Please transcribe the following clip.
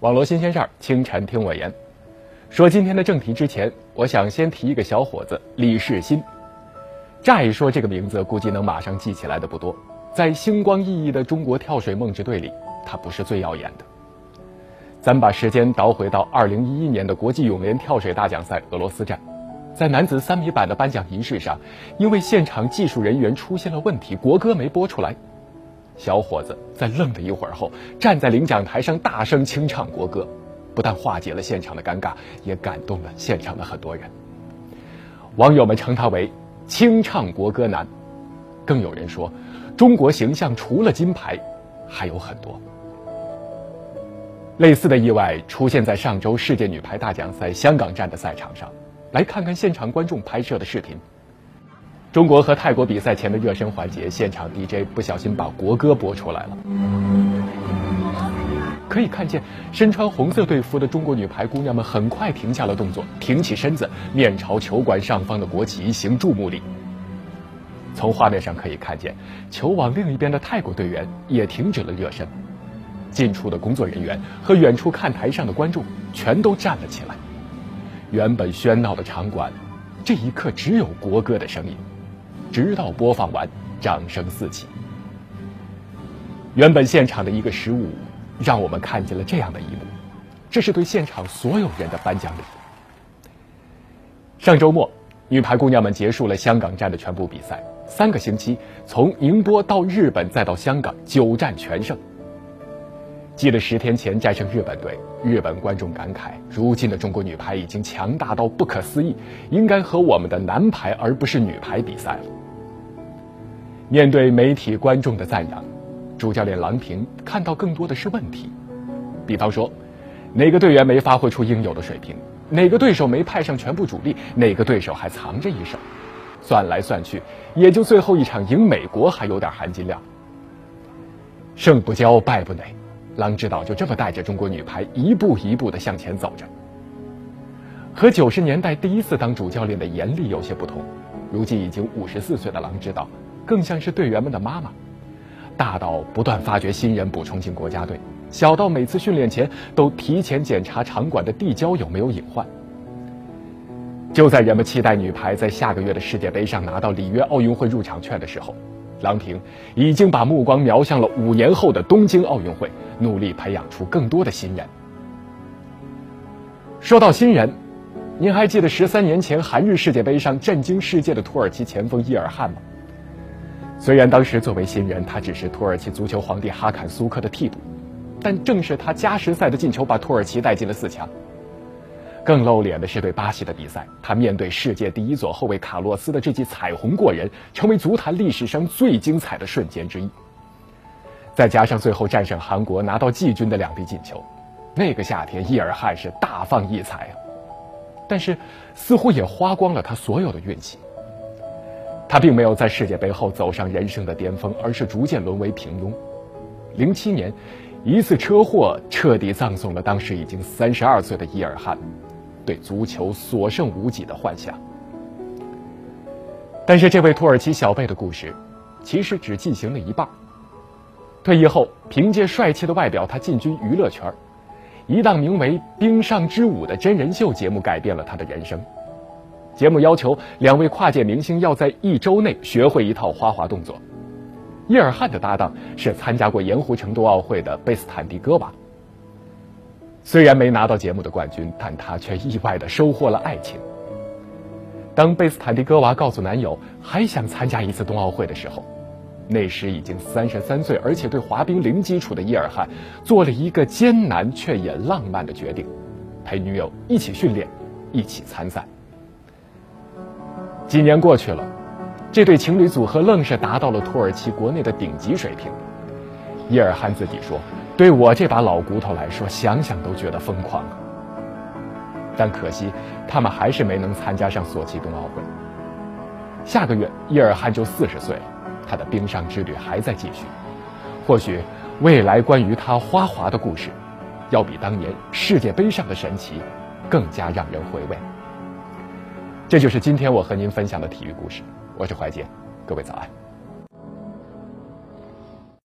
网络新鲜事儿，清晨听我言。说今天的正题之前，我想先提一个小伙子李世新。乍一说这个名字，估计能马上记起来的不多。在星光熠熠的中国跳水梦之队里，他不是最耀眼的。咱把时间倒回到二零一一年的国际泳联跳水大奖赛俄罗斯站，在男子三米板的颁奖仪式上，因为现场技术人员出现了问题，国歌没播出来。小伙子在愣了一会儿后，站在领奖台上大声清唱国歌，不但化解了现场的尴尬，也感动了现场的很多人。网友们称他为“清唱国歌男”，更有人说，中国形象除了金牌，还有很多。类似的意外出现在上周世界女排大奖赛香港站的赛场上，来看看现场观众拍摄的视频。中国和泰国比赛前的热身环节，现场 DJ 不小心把国歌播出来了。可以看见，身穿红色队服的中国女排姑娘们很快停下了动作，挺起身子，面朝球馆上方的国旗行注目礼。从画面上可以看见，球网另一边的泰国队员也停止了热身，近处的工作人员和远处看台上的观众全都站了起来。原本喧闹的场馆，这一刻只有国歌的声音。直到播放完，掌声四起。原本现场的一个失误，让我们看见了这样的一幕。这是对现场所有人的颁奖礼。上周末，女排姑娘们结束了香港站的全部比赛，三个星期，从宁波到日本再到香港，九战全胜。记得十天前战胜日本队，日本观众感慨：如今的中国女排已经强大到不可思议，应该和我们的男排而不是女排比赛了。面对媒体观众的赞扬，主教练郎平看到更多的是问题，比方说，哪个队员没发挥出应有的水平，哪个对手没派上全部主力，哪个对手还藏着一手，算来算去，也就最后一场赢美国还有点含金量。胜不骄，败不馁。郎指导就这么带着中国女排一步一步的向前走着。和九十年代第一次当主教练的严厉有些不同，如今已经五十四岁的郎指导，更像是队员们的妈妈，大到不断发掘新人补充进国家队，小到每次训练前都提前检查场馆的地胶有没有隐患。就在人们期待女排在下个月的世界杯上拿到里约奥运会入场券的时候。郎平已经把目光瞄向了五年后的东京奥运会，努力培养出更多的新人。说到新人，您还记得十三年前韩日世界杯上震惊世界的土耳其前锋伊尔汗吗？虽然当时作为新人，他只是土耳其足球皇帝哈坎苏克的替补，但正是他加时赛的进球，把土耳其带进了四强。更露脸的是对巴西的比赛，他面对世界第一左后卫卡洛斯的这记彩虹过人，成为足坛历史上最精彩的瞬间之一。再加上最后战胜韩国拿到季军的两粒进球，那个夏天伊尔汗是大放异彩啊！但是似乎也花光了他所有的运气。他并没有在世界杯后走上人生的巅峰，而是逐渐沦为平庸。零七年，一次车祸彻底葬送了当时已经三十二岁的伊尔汗。对足球所剩无几的幻想，但是这位土耳其小贝的故事，其实只进行了一半。退役后，凭借帅气的外表，他进军娱乐圈一档名为《冰上之舞》的真人秀节目改变了他的人生。节目要求两位跨界明星要在一周内学会一套花滑动作。伊尔汗的搭档是参加过盐湖城冬奥会的贝斯坦蒂戈娃。虽然没拿到节目的冠军，但他却意外的收获了爱情。当贝斯坦蒂戈娃告诉男友还想参加一次冬奥会的时候，那时已经三十三岁，而且对滑冰零基础的伊尔汗，做了一个艰难却也浪漫的决定，陪女友一起训练，一起参赛。几年过去了，这对情侣组合愣是达到了土耳其国内的顶级水平。伊尔汗自己说。对我这把老骨头来说，想想都觉得疯狂。但可惜，他们还是没能参加上索契冬奥会。下个月，伊尔汗就四十岁了，他的冰上之旅还在继续。或许，未来关于他花滑的故事，要比当年世界杯上的神奇，更加让人回味。这就是今天我和您分享的体育故事。我是怀杰，各位早安。